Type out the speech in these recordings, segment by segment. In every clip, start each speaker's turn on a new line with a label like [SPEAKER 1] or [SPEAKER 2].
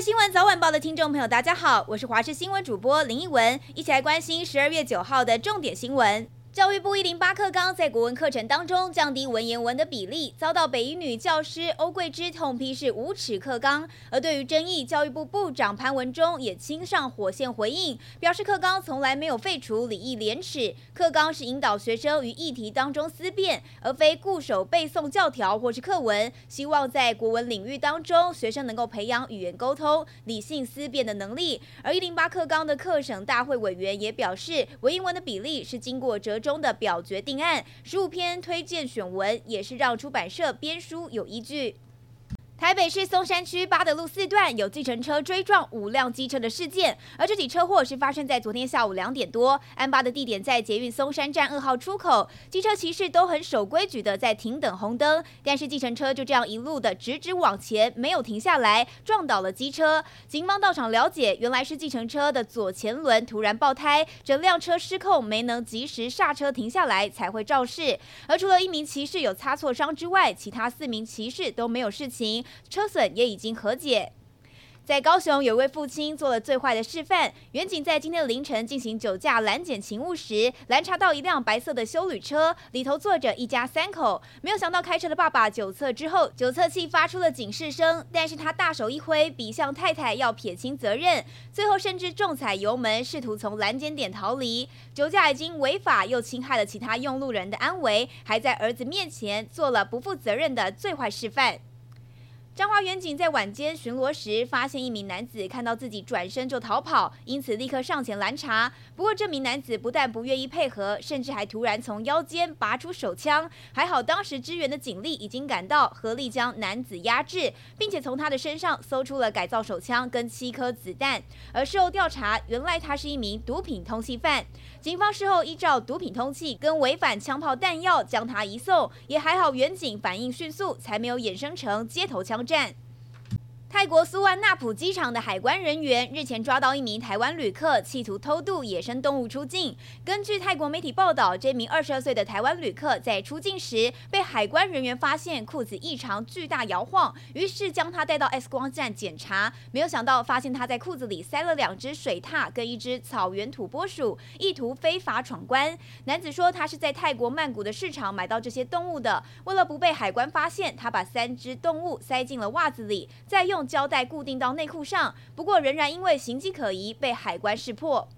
[SPEAKER 1] 新闻早晚报的听众朋友，大家好，我是华视新闻主播林奕文，一起来关心十二月九号的重点新闻。教育部一零八课纲在国文课程当中降低文言文的比例，遭到北一女教师欧桂芝痛批是无耻课纲。而对于争议，教育部部长潘文忠也亲上火线回应，表示课纲从来没有废除礼义廉耻，课纲是引导学生于议题当中思辨，而非固守背诵教条或是课文。希望在国文领域当中，学生能够培养语言沟通、理性思辨的能力。而一零八课纲的课审大会委员也表示，文言文的比例是经过折中的表决定案，十五篇推荐选文也是让出版社编书有依据。台北市松山区八德路四段有计程车追撞五辆机车的事件，而这起车祸是发生在昨天下午两点多，案发的地点在捷运松山站二号出口，机车骑士都很守规矩的在停等红灯，但是计程车就这样一路的直直往前，没有停下来，撞倒了机车。警方到场了解，原来是计程车的左前轮突然爆胎，整辆车失控，没能及时刹车停下来，才会肇事。而除了一名骑士有擦挫伤之外，其他四名骑士都没有事情。车损也已经和解。在高雄，有位父亲做了最坏的示范。员警在今天凌晨进行酒驾拦检勤务时，拦查到一辆白色的休旅车，里头坐着一家三口。没有想到开车的爸爸酒测之后，酒测器发出了警示声，但是他大手一挥，比向太太要撇清责任，最后甚至重踩油门，试图从拦检点逃离。酒驾已经违法，又侵害了其他用路人的安危，还在儿子面前做了不负责任的最坏示范。彰化远警在晚间巡逻时，发现一名男子看到自己转身就逃跑，因此立刻上前拦查。不过这名男子不但不愿意配合，甚至还突然从腰间拔出手枪。还好当时支援的警力已经赶到，合力将男子压制，并且从他的身上搜出了改造手枪跟七颗子弹。而事后调查，原来他是一名毒品通缉犯。警方事后依照毒品通缉跟违反枪炮弹药将他移送，也还好远警反应迅速，才没有衍生成街头枪站。泰国苏万纳普机场的海关人员日前抓到一名台湾旅客，企图偷渡野生动物出境。根据泰国媒体报道，这名二十二岁的台湾旅客在出境时被海关人员发现裤子异常巨大摇晃，于是将他带到 X 光站检查。没有想到，发现他在裤子里塞了两只水獭跟一只草原土拨鼠，意图非法闯关。男子说，他是在泰国曼谷的市场买到这些动物的。为了不被海关发现，他把三只动物塞进了袜子里，再用。胶带固定到内裤上，不过仍然因为形迹可疑被海关识破。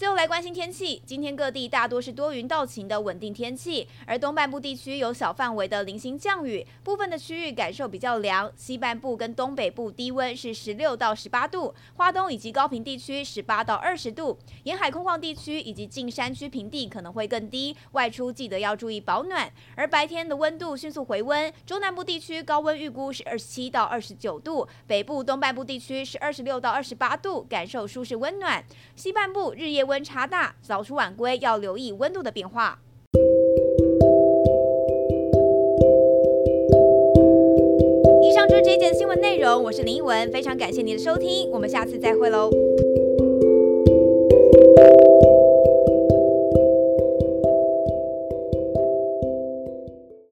[SPEAKER 1] 最后来关心天气，今天各地大多是多云到晴的稳定天气，而东半部地区有小范围的零星降雨，部分的区域感受比较凉。西半部跟东北部低温是十六到十八度，花东以及高平地区十八到二十度，沿海空旷地区以及近山区平地可能会更低。外出记得要注意保暖，而白天的温度迅速回温，中南部地区高温预估是二十七到二十九度，北部东半部地区是二十六到二十八度，感受舒适温暖。西半部日夜温差大，早出晚归要留意温度的变化。以上就是这一节新闻内容，我是林一文，非常感谢您的收听，我们下次再会喽。